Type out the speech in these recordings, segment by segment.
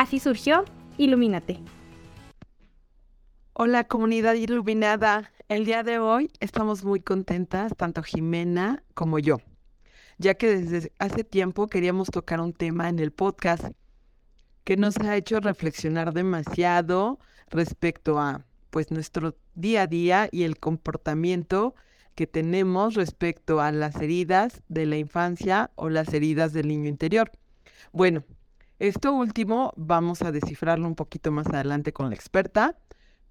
Así surgió Ilumínate. Hola comunidad iluminada, el día de hoy estamos muy contentas, tanto Jimena como yo, ya que desde hace tiempo queríamos tocar un tema en el podcast que nos ha hecho reflexionar demasiado respecto a pues nuestro día a día y el comportamiento que tenemos respecto a las heridas de la infancia o las heridas del niño interior. Bueno, esto último vamos a descifrarlo un poquito más adelante con la experta,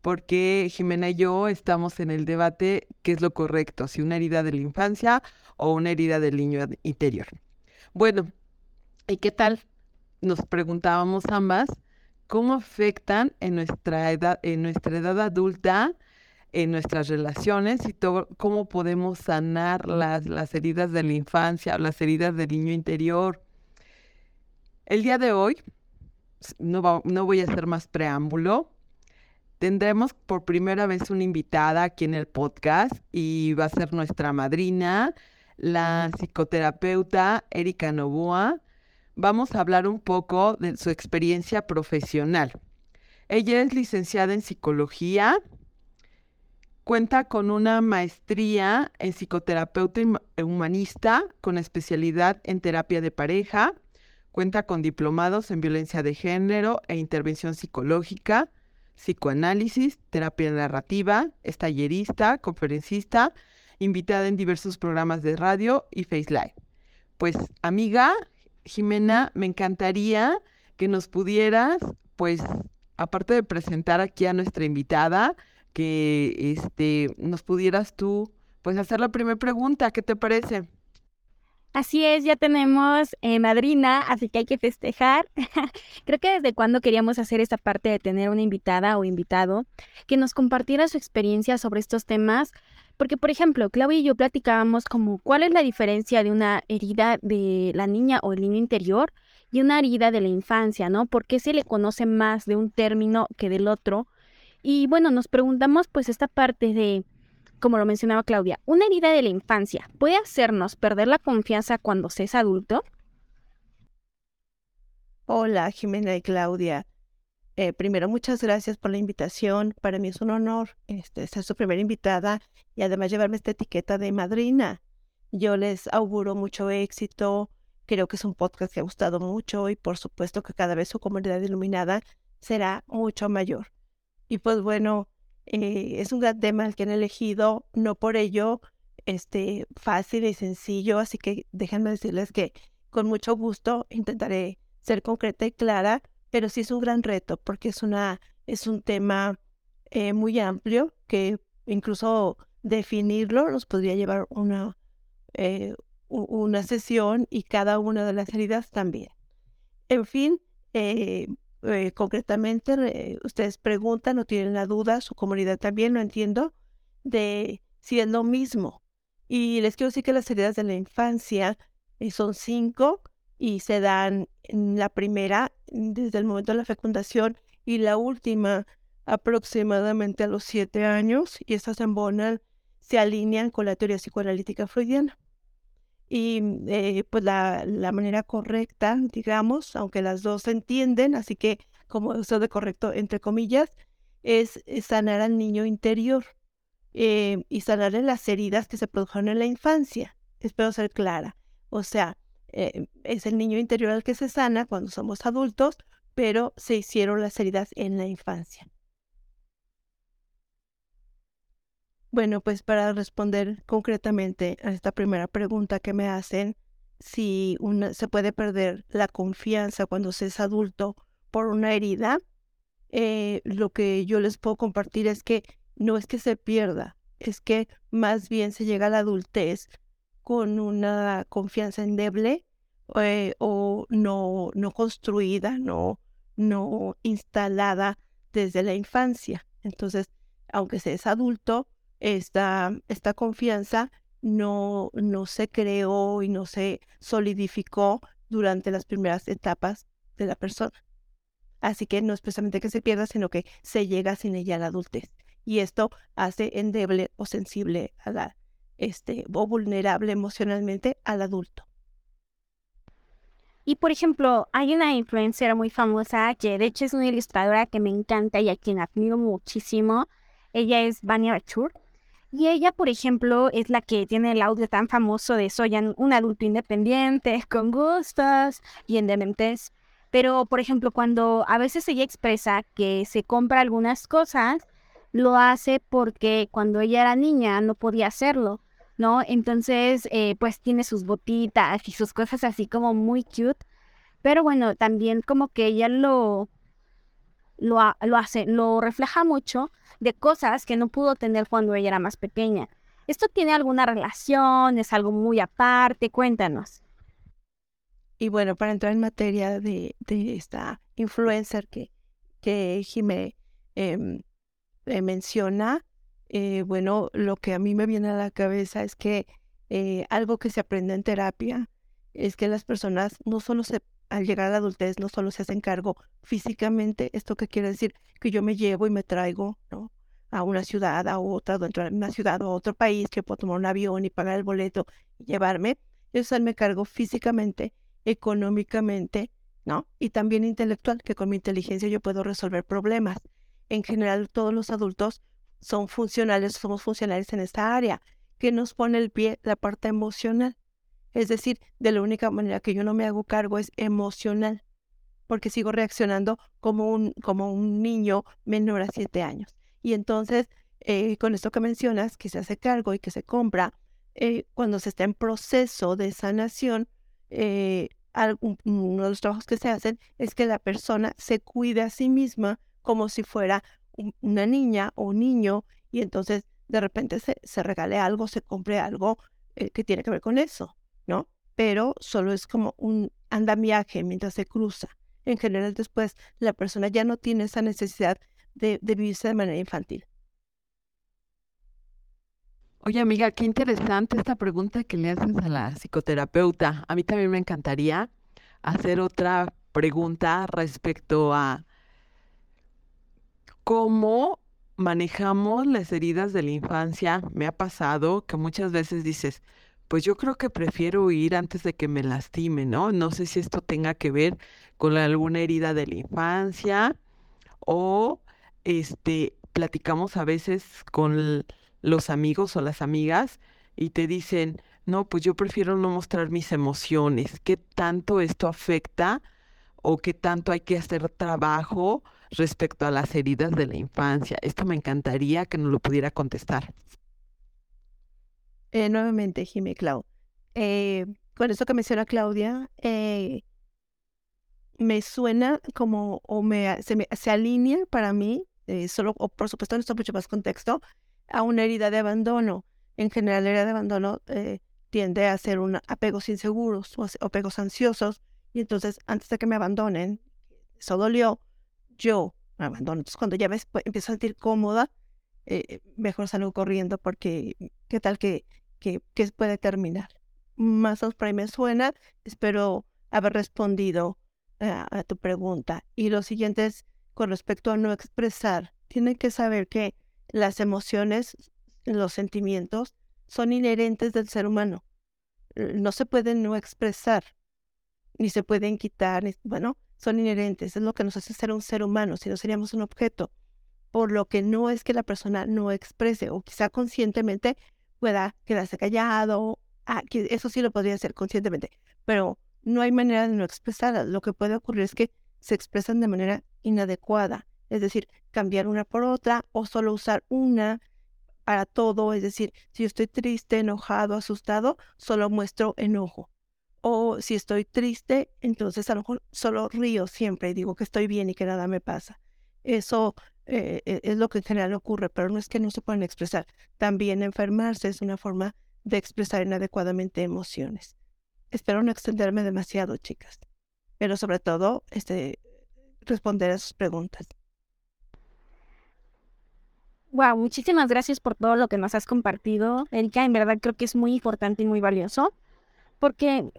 porque Jimena y yo estamos en el debate qué es lo correcto, si una herida de la infancia o una herida del niño interior. Bueno, ¿y qué tal? Nos preguntábamos ambas cómo afectan en nuestra edad, en nuestra edad adulta, en nuestras relaciones y todo, cómo podemos sanar las, las heridas de la infancia, las heridas del niño interior. El día de hoy, no, no voy a hacer más preámbulo, tendremos por primera vez una invitada aquí en el podcast y va a ser nuestra madrina, la psicoterapeuta Erika Novoa vamos a hablar un poco de su experiencia profesional. Ella es licenciada en psicología, cuenta con una maestría en psicoterapeuta humanista con especialidad en terapia de pareja, cuenta con diplomados en violencia de género e intervención psicológica, psicoanálisis, terapia narrativa, es tallerista, conferencista, invitada en diversos programas de radio y Face Live. Pues amiga, Jimena, me encantaría que nos pudieras, pues, aparte de presentar aquí a nuestra invitada, que este, nos pudieras tú, pues, hacer la primera pregunta. ¿Qué te parece? Así es, ya tenemos eh, madrina, así que hay que festejar. Creo que desde cuando queríamos hacer esta parte de tener una invitada o invitado que nos compartiera su experiencia sobre estos temas, porque, por ejemplo, Claudia y yo platicábamos como cuál es la diferencia de una herida de la niña o el niño interior y una herida de la infancia, ¿no? ¿Por qué se le conoce más de un término que del otro? Y bueno, nos preguntamos pues esta parte de, como lo mencionaba Claudia, una herida de la infancia puede hacernos perder la confianza cuando se es adulto. Hola, Jimena y Claudia. Eh, primero, muchas gracias por la invitación. Para mí es un honor este, ser su primera invitada y además llevarme esta etiqueta de madrina. Yo les auguro mucho éxito. Creo que es un podcast que ha gustado mucho y por supuesto que cada vez su comunidad iluminada será mucho mayor. Y pues bueno, eh, es un gran tema el que han elegido, no por ello este, fácil y sencillo, así que déjenme decirles que con mucho gusto intentaré ser concreta y clara pero sí es un gran reto porque es, una, es un tema eh, muy amplio que incluso definirlo nos podría llevar una, eh, una sesión y cada una de las heridas también. En fin, eh, concretamente, ustedes preguntan o tienen la duda, su comunidad también lo entiendo, de si es lo mismo. Y les quiero decir que las heridas de la infancia son cinco y se dan la primera desde el momento de la fecundación y la última aproximadamente a los siete años y estas en Bonal se alinean con la teoría psicoanalítica freudiana. Y eh, pues la, la, manera correcta, digamos, aunque las dos se entienden, así que como uso de correcto entre comillas, es sanar al niño interior eh, y sanar en las heridas que se produjeron en la infancia. Espero ser clara. O sea, eh, es el niño interior al que se sana cuando somos adultos, pero se hicieron las heridas en la infancia. Bueno, pues para responder concretamente a esta primera pregunta que me hacen, si se puede perder la confianza cuando se es adulto por una herida, eh, lo que yo les puedo compartir es que no es que se pierda, es que más bien se llega a la adultez con una confianza endeble eh, o no, no construida, no, no instalada desde la infancia. Entonces, aunque se es adulto, esta, esta confianza no, no se creó y no se solidificó durante las primeras etapas de la persona. Así que no es precisamente que se pierda, sino que se llega sin ella a la adultez. Y esto hace endeble o sensible a la, este, o vulnerable emocionalmente al adulto. Y por ejemplo, hay una influencer muy famosa que de hecho es una ilustradora que me encanta y a quien admiro muchísimo. Ella es Vania Rachur. Y ella, por ejemplo, es la que tiene el audio tan famoso de soy un adulto independiente, con gustos y en dementes. Pero, por ejemplo, cuando a veces ella expresa que se compra algunas cosas, lo hace porque cuando ella era niña no podía hacerlo, ¿no? Entonces, eh, pues tiene sus botitas y sus cosas así como muy cute. Pero bueno, también como que ella lo, lo, lo hace, lo refleja mucho de cosas que no pudo tener cuando ella era más pequeña. ¿Esto tiene alguna relación? ¿Es algo muy aparte? Cuéntanos. Y bueno, para entrar en materia de, esta influencer que, que Jimé em, eh, menciona, eh, bueno, lo que a mí me viene a la cabeza es que eh, algo que se aprende en terapia es que las personas no solo se, al llegar a la adultez, no solo se hacen cargo físicamente, esto que quiere decir que yo me llevo y me traigo, ¿no? a una ciudad, a otra, dentro de una ciudad o a otro país, que puedo tomar un avión y pagar el boleto y llevarme, eso me cargo físicamente, económicamente, ¿no? Y también intelectual, que con mi inteligencia yo puedo resolver problemas. En general, todos los adultos son funcionales, somos funcionales en esta área. que nos pone el pie? La parte emocional. Es decir, de la única manera que yo no me hago cargo es emocional, porque sigo reaccionando como un, como un niño menor a siete años. Y entonces, eh, con esto que mencionas, que se hace cargo y que se compra, eh, cuando se está en proceso de sanación, eh, uno de los trabajos que se hacen es que la persona se cuide a sí misma como si fuera una niña o un niño y entonces de repente se, se regale algo, se compre algo eh, que tiene que ver con eso, ¿no? Pero solo es como un andamiaje mientras se cruza. En general después la persona ya no tiene esa necesidad de, de vivirse de manera infantil. Oye, amiga, qué interesante esta pregunta que le haces a la psicoterapeuta. A mí también me encantaría hacer otra pregunta respecto a cómo manejamos las heridas de la infancia. Me ha pasado que muchas veces dices, pues yo creo que prefiero ir antes de que me lastime, ¿no? No sé si esto tenga que ver con alguna herida de la infancia o este platicamos a veces con los amigos o las amigas y te dicen, no, pues yo prefiero no mostrar mis emociones. ¿Qué tanto esto afecta o qué tanto hay que hacer trabajo respecto a las heridas de la infancia? Esto me encantaría que nos lo pudiera contestar. Eh, nuevamente, Jimmy Clau. Eh, con esto que menciona Claudia, eh, me suena como, o me, se, me, alinea para mí, solo, o por supuesto, no está mucho más contexto, a una herida de abandono. En general, la herida de abandono eh, tiende a ser un apegos inseguros o apegos ansiosos. Y entonces, antes de que me abandonen, eso dolió, yo me abandono. Entonces, cuando ya ves, pues, empiezo a sentir cómoda, eh, mejor salgo corriendo porque qué tal que, que, puede terminar. Más o suena. Espero haber respondido a, a tu pregunta. Y lo siguiente es con respecto a no expresar. Tienen que saber que las emociones, los sentimientos, son inherentes del ser humano. No se pueden no expresar, ni se pueden quitar, bueno, son inherentes. Es lo que nos hace ser un ser humano, si no seríamos un objeto. Por lo que no es que la persona no exprese, o quizá conscientemente pueda quedarse callado. Ah, eso sí lo podría hacer conscientemente, pero no hay manera de no expresar. Lo que puede ocurrir es que se expresan de manera inadecuada es decir, cambiar una por otra o solo usar una para todo, es decir, si yo estoy triste, enojado, asustado, solo muestro enojo. O si estoy triste, entonces a lo mejor solo río siempre y digo que estoy bien y que nada me pasa. Eso eh, e, es lo que en general ocurre, pero no es que no se puedan expresar. También enfermarse es una forma de expresar inadecuadamente emociones. Espero no extenderme demasiado, chicas. Pero sobre todo, este, responder a sus preguntas. Wow, muchísimas gracias por todo lo que nos has compartido, Erika. En verdad creo que es muy importante y muy valioso, porque,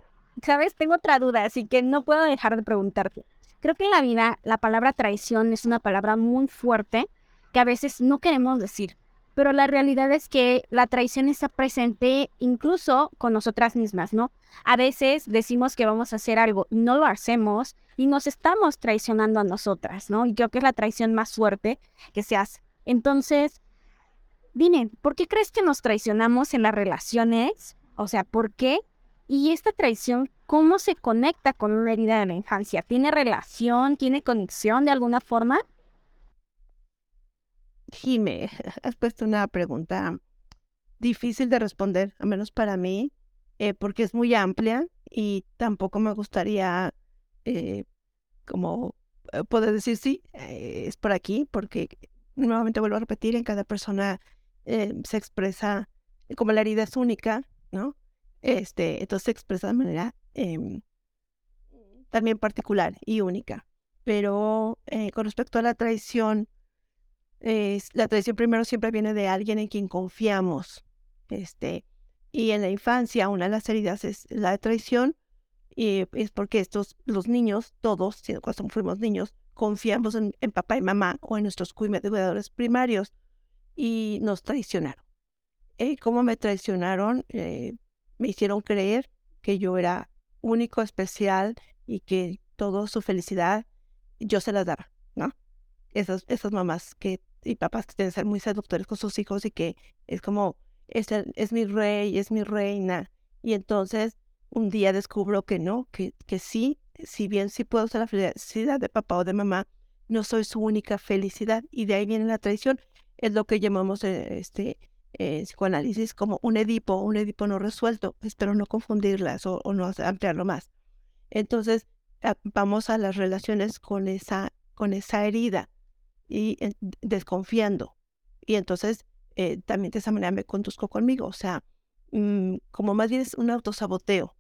sabes, tengo otra duda, así que no puedo dejar de preguntarte. Creo que en la vida la palabra traición es una palabra muy fuerte que a veces no queremos decir, pero la realidad es que la traición está presente incluso con nosotras mismas, ¿no? A veces decimos que vamos a hacer algo no lo hacemos y nos estamos traicionando a nosotras, ¿no? Y creo que es la traición más fuerte que se hace. Entonces, dime, ¿por qué crees que nos traicionamos en las relaciones? O sea, ¿por qué? Y esta traición, ¿cómo se conecta con una herida de la infancia? ¿Tiene relación? ¿Tiene conexión de alguna forma? Jime, has puesto una pregunta difícil de responder, al menos para mí, eh, porque es muy amplia y tampoco me gustaría eh, como eh, poder decir sí, es por aquí, porque nuevamente vuelvo a repetir, en cada persona se expresa, como la herida es única, ¿no? Este, entonces se expresa de manera em, también particular y única. Pero eh, con respecto a la traición, la traición primero siempre viene de alguien en quien confiamos. Este, y en la infancia, una de las heridas es la traición, y es porque estos, los niños, todos, cuando fuimos niños, confiamos en, papá y mamá o en nuestros cuidadores primarios y nos traicionaron. Eh, ¿Cómo me traicionaron? Eh, me hicieron creer que yo era único, especial y que toda su felicidad yo se las daba, ¿no? Esas, esas mamás que, y papás que tienen que ser muy seductores con sus hijos y que es como, es, es mi rey, es mi reina. Y entonces un día descubro que no, que, que sí, si bien sí puedo ser la felicidad de papá o de mamá, no soy su única felicidad. Y de ahí viene la traición. Es lo que llamamos eh, este eh, psicoanálisis como un Edipo, un Edipo no resuelto. Espero no confundirlas o, no ampliarlo más. Entonces, vamos a las relaciones con esa, con esa herida y desconfiando. Y entonces, eh, también de esa manera me conduzco conmigo. O sea, mm, como más bien es un autosaboteo.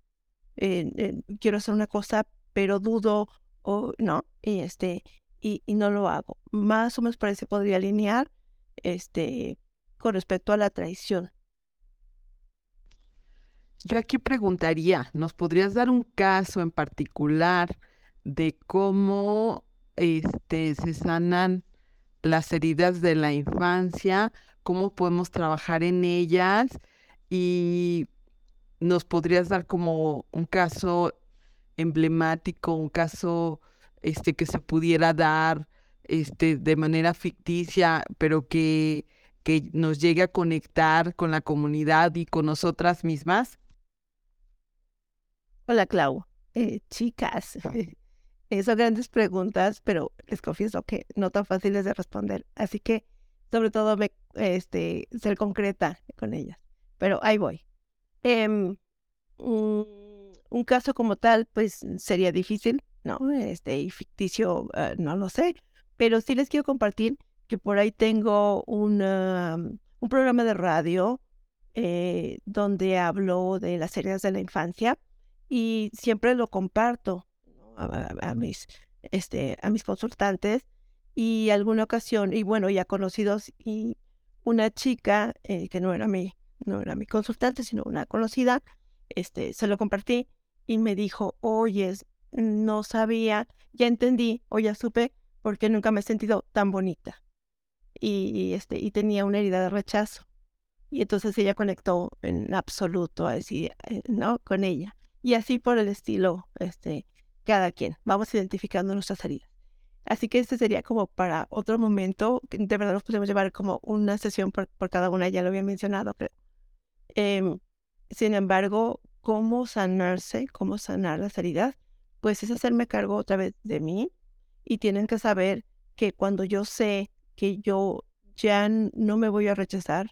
quiero hacer una cosa pero dudo o no, y este, y, no lo hago. Más o menos se podría alinear este, con respecto a la traición. Yo aquí preguntaría, ¿nos podrías dar un caso en particular de cómo este, se sanan las heridas de la infancia, cómo podemos trabajar en ellas y nos podrías dar como un caso emblemático, un caso este, que se pudiera dar este, de manera ficticia, pero que, que nos llegue a conectar con la comunidad y con nosotras mismas? Hola, Clau. Eh, chicas, son grandes preguntas, pero les confieso que no tan fáciles de responder. Así que, sobre todo, me, este, ser concreta con ellas. Pero ahí voy. Em, mm, un caso como tal, pues sería difícil, ¿no? Este, y ficticio, ah, no lo sé, pero sí les quiero compartir que por ahí tengo un, un programa de radio eh, donde hablo de las heridas de la infancia y siempre lo comparto a, mis, este, a mis consultantes y alguna ocasión, y bueno, ya conocidos, y una chica eh, que no era mi, no era mi consultante, sino una conocida, este, se lo compartí y me dijo, oye, no sabía, ya entendí o ya supe porque nunca me he sentido tan bonita. Y, este, y tenía una herida de rechazo. Y entonces ella conectó en absoluto así, eh, ¿no? Con ella. Y así por el estilo, este, cada quien. Vamos identificando nuestras heridas. Así que este sería como para otro momento. De verdad nos podemos llevar como una sesión por, cada una, ya lo había mencionado, em, sin embargo, cómo sanarse, cómo sanar las heridas, pues es hacerme cargo otra vez de mí y tienen que saber que cuando yo sé que yo ya no me voy a rechazar,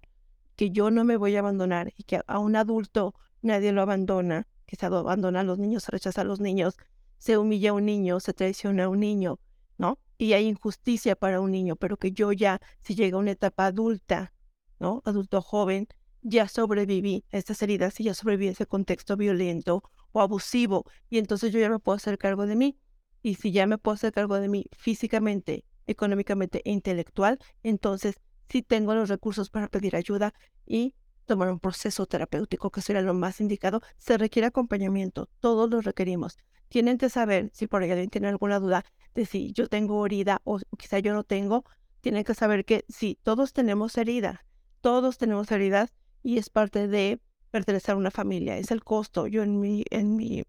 que yo no me voy a abandonar y que a un adulto nadie lo abandona, que se abandona a los niños, se rechaza a los niños, se humilla a un niño, se traiciona a un niño, ¿no? Y hay injusticia para un niño, pero que yo ya, si llega a una etapa adulta, ¿no? Adulto joven, ya sobreviví a estas heridas y ya sobreviví a ese contexto violento o abusivo y entonces yo ya me puedo hacer cargo de mí. Y si ya me puedo hacer cargo de mí físicamente, económicamente e intelectual, entonces sí tengo los recursos para pedir ayuda y tomar un proceso terapéutico, que sería lo más indicado. Se requiere acompañamiento, todos lo requerimos. Tienen que saber, si por ahí alguien tiene alguna duda de si yo tengo herida o quizá yo no tengo, tienen que saber que sí, todos tenemos herida, todos tenemos heridas y es parte de pertenecer a una familia, es el costo. Yo en mi, en mi,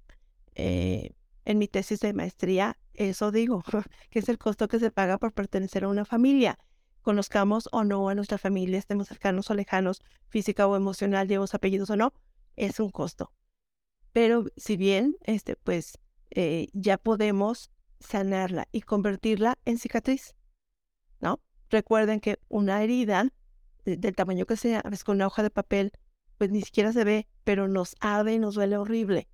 eh, en mi tesis de maestría, eso digo, que es el costo que se paga por pertenecer a una familia. Conozcamos o no a nuestra familia, estemos cercanos o lejanos, física o emocional, llevamos apellidos o no, es un costo. Pero si bien, este, pues, eh, ya podemos sanarla y convertirla en cicatriz, ¿no? Recuerden que una herida, del tamaño que sea, a veces con una hoja de papel, pues ni siquiera se ve, pero nos arde y nos duele horrible.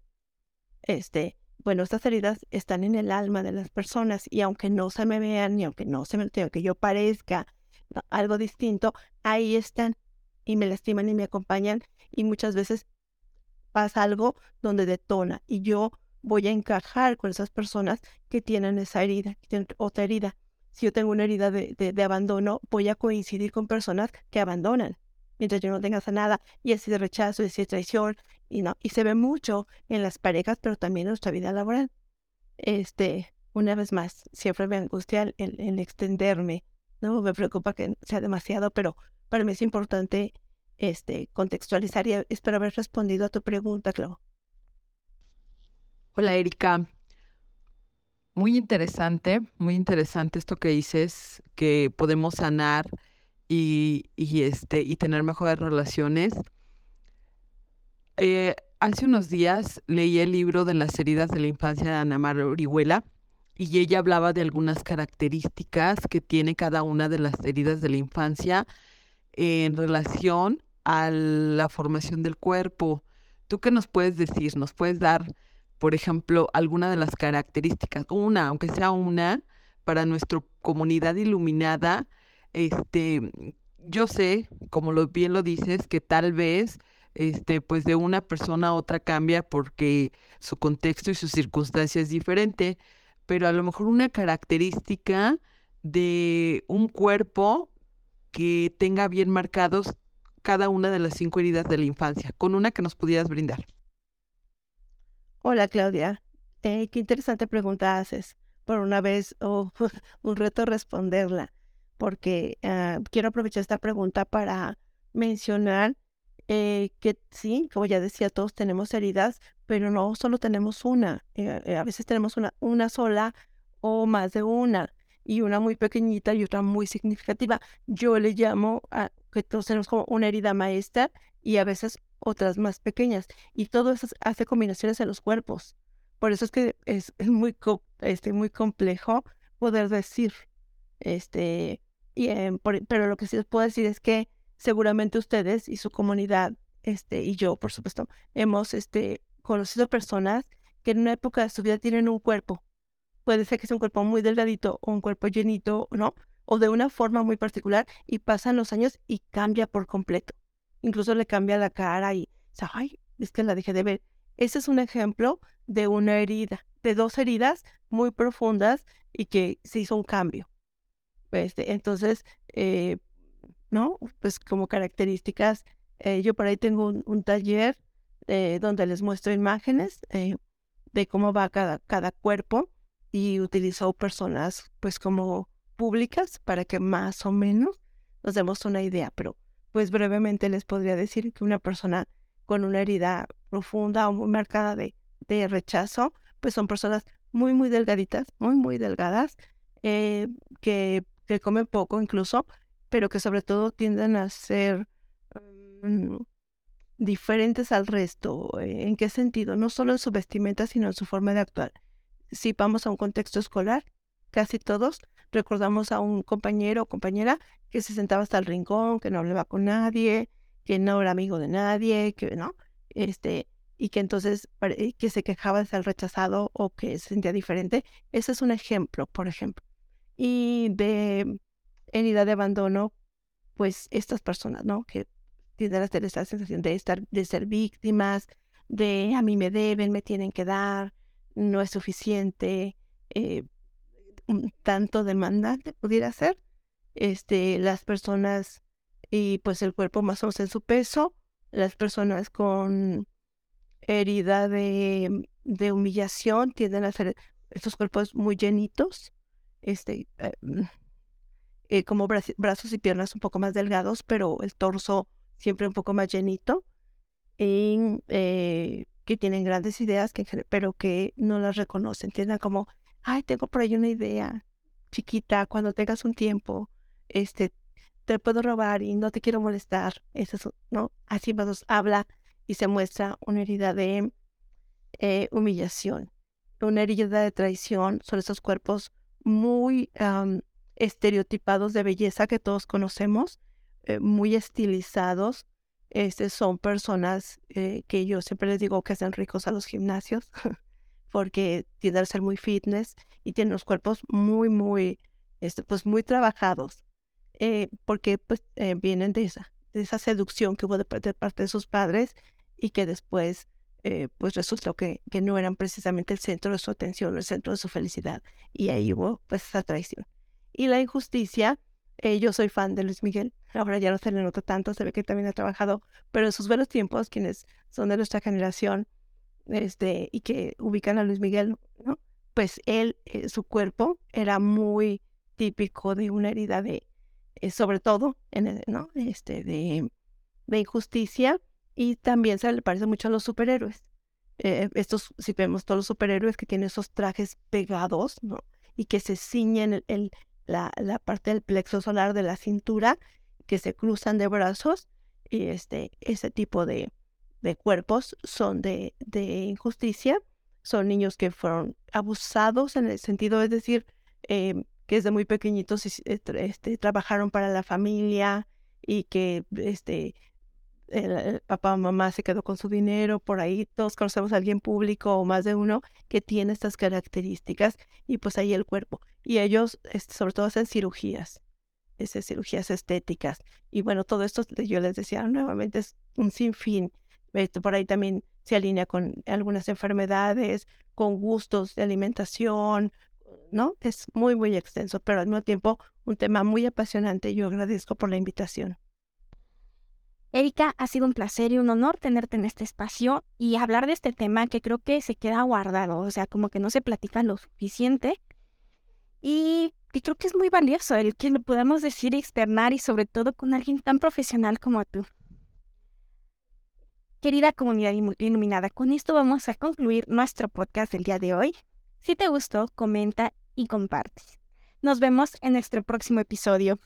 Este, bueno, estas heridas están en el alma de las personas y aunque no se me vean, ni aunque no se me, aunque yo parezca algo distinto, ahí están y me lastiman y me acompañan y muchas veces pasa algo donde detona y yo voy a encajar con esas personas que tienen esa herida, que tienen otra herida. Si yo tengo una herida de, de, abandono, voy a coincidir con personas que abandonan mientras yo no tenga nada y así de rechazo y así de traición y no y se ve mucho en las parejas pero también en nuestra vida laboral este una vez más siempre me angustia el, extenderme no me preocupa que sea demasiado pero para mí es importante este contextualizar y espero haber respondido a tu pregunta Clau Hola, Erika. Muy interesante, muy interesante esto que dices, que podemos sanar y, este, y tener mejores relaciones. Eh, hace unos días leí el libro de las heridas de la infancia de Ana María Orihuela y ella hablaba de algunas características que tiene cada una de las heridas de la infancia en relación a la formación del cuerpo. ¿Tú qué nos puedes decir? ¿Nos puedes dar por ejemplo, alguna de las características, una, aunque sea una, para nuestra comunidad iluminada, este, yo sé, como lo, bien lo dices, que tal vez este, pues de una persona a otra cambia porque su contexto y su circunstancia es diferente, pero a lo mejor una característica de un cuerpo que tenga bien marcados cada una de las cinco heridas de la infancia, con una que nos pudieras brindar. Hola Claudia, eh, qué interesante pregunta haces. Por una vez, oh, un reto responderla, porque ah, quiero aprovechar esta pregunta para mencionar eh, que sí, como ya decía, todos tenemos heridas, pero no solo tenemos una, eh, a veces tenemos una, una sola o más de una, y una muy pequeñita y otra muy significativa. Yo le llamo a que todos tenemos como una herida maestra y a veces otras más pequeñas. Y todo eso hace combinaciones en los cuerpos. Por eso es que es, muy, este, muy complejo poder decir. Este, y, em, pero lo que sí les puedo decir es que seguramente ustedes y su comunidad, este, y yo, por supuesto, hemos este, conocido personas que en una época de su vida tienen un cuerpo. Puede ser que sea un cuerpo muy delgadito o un cuerpo llenito, ¿no? O de una forma muy particular y pasan los años y cambia por completo incluso le cambia la cara y, ay, es que la dejé de ver. Ese es un ejemplo de una herida, de dos heridas muy profundas y que se hizo un cambio. Este, entonces, eh, ¿no? Pues como características, eh, yo por ahí tengo un, taller eh, donde les muestro imágenes de cómo va cada, cada cuerpo y utilizo personas pues como públicas para que más o menos nos demos una idea, pero pues brevemente les podría decir que una persona con una herida profunda o muy marcada de, de rechazo, pues son personas muy, muy delgaditas, muy, muy delgadas, eh, que, que, comen poco incluso, pero que sobre todo tienden a ser mm, diferentes al resto. ¿En qué sentido? No solo en su vestimenta, sino en su forma de actuar. Si vamos a un contexto escolar, casi todos recordamos a un compañero o compañera que se sentaba hasta el rincón, que no hablaba con nadie, que no era amigo de nadie, que no, este, y que entonces que se quejaba de ser rechazado o que se sentía diferente. Ese es un ejemplo, por ejemplo. Y de herida de abandono, pues estas personas, ¿no? Que tienen a tener esta sensación de estar, de ser víctimas, de a mí me deben, me tienen que dar, no es suficiente, eh, tanto demandante, pudiera ser. Este, las personas y pues el cuerpo más o menos en su peso, las personas con herida de, de humillación tienden a ser estos cuerpos muy llenitos, este, mm, eh, como brazos y piernas un poco más delgados, pero el torso siempre un poco más llenito, y, eh, que tienen grandes ideas, que, pero que no las reconocen. Tienen como, ay, tengo por ahí una idea chiquita, cuando tengas un tiempo, este, te puedo robar y no te quiero molestar. Eso, ¿no? Así nos habla y se muestra una herida de eh, humillación, una herida de traición. Son esos cuerpos muy estereotipados de belleza que todos conocemos, eh, muy estilizados. Este, son personas eh, que yo siempre les digo que hacen ricos a los gimnasios porque tienden a ser muy fitness y tienen los cuerpos muy, muy, este, pues muy trabajados eh, porque pues vienen de esa, de esa seducción que hubo de, parte de sus padres y que después pues resultó que, que no eran precisamente el centro de su atención, el centro de su felicidad. Y ahí hubo pues esa traición. Y la injusticia, eh, yo soy fan de Luis Miguel, ahora ya no se le nota tanto, se ve que también ha trabajado, pero en sus buenos tiempos, quienes son de nuestra generación este, y que ubican a Luis Miguel, ¿no? pues él, eh, su cuerpo era muy típico de una herida de, eh, sobre todo, en ¿no? este, de, de injusticia y también se le parece mucho a los superhéroes. estos, si vemos todos los superhéroes que tienen esos trajes pegados, ¿no? Y que se ciñen el, la, la, parte del plexo solar de la cintura, que se cruzan de brazos, y este, ese tipo de, de cuerpos son de, de injusticia, son niños que fueron abusados en el sentido, es decir, eh, que desde muy pequeñitos este, trabajaron para la familia y que este, el, papá o mamá se quedó con su dinero, por ahí todos conocemos a alguien público o más de uno que tiene estas características y pues ahí el cuerpo. Y ellos este, sobre todo hacen cirugías, esas cirugías estéticas. Y bueno, todo esto yo les decía nuevamente es un sinfín. Esto por ahí también se alinea con algunas enfermedades, con gustos de alimentación, ¿no? Es muy, muy extenso, pero al mismo tiempo un tema muy apasionante. Yo agradezco por la invitación. Erika, ha sido un placer y un honor tenerte en este espacio y hablar de este tema que creo que se queda guardado, o sea, como que no se platica lo suficiente. Y, creo que es muy valioso el que lo podamos decir y externar y sobre todo con alguien tan profesional como tú. Querida comunidad iluminada, con esto vamos a concluir nuestro podcast del día de hoy. Si te gustó, comenta y comparte. Nos vemos en nuestro próximo episodio.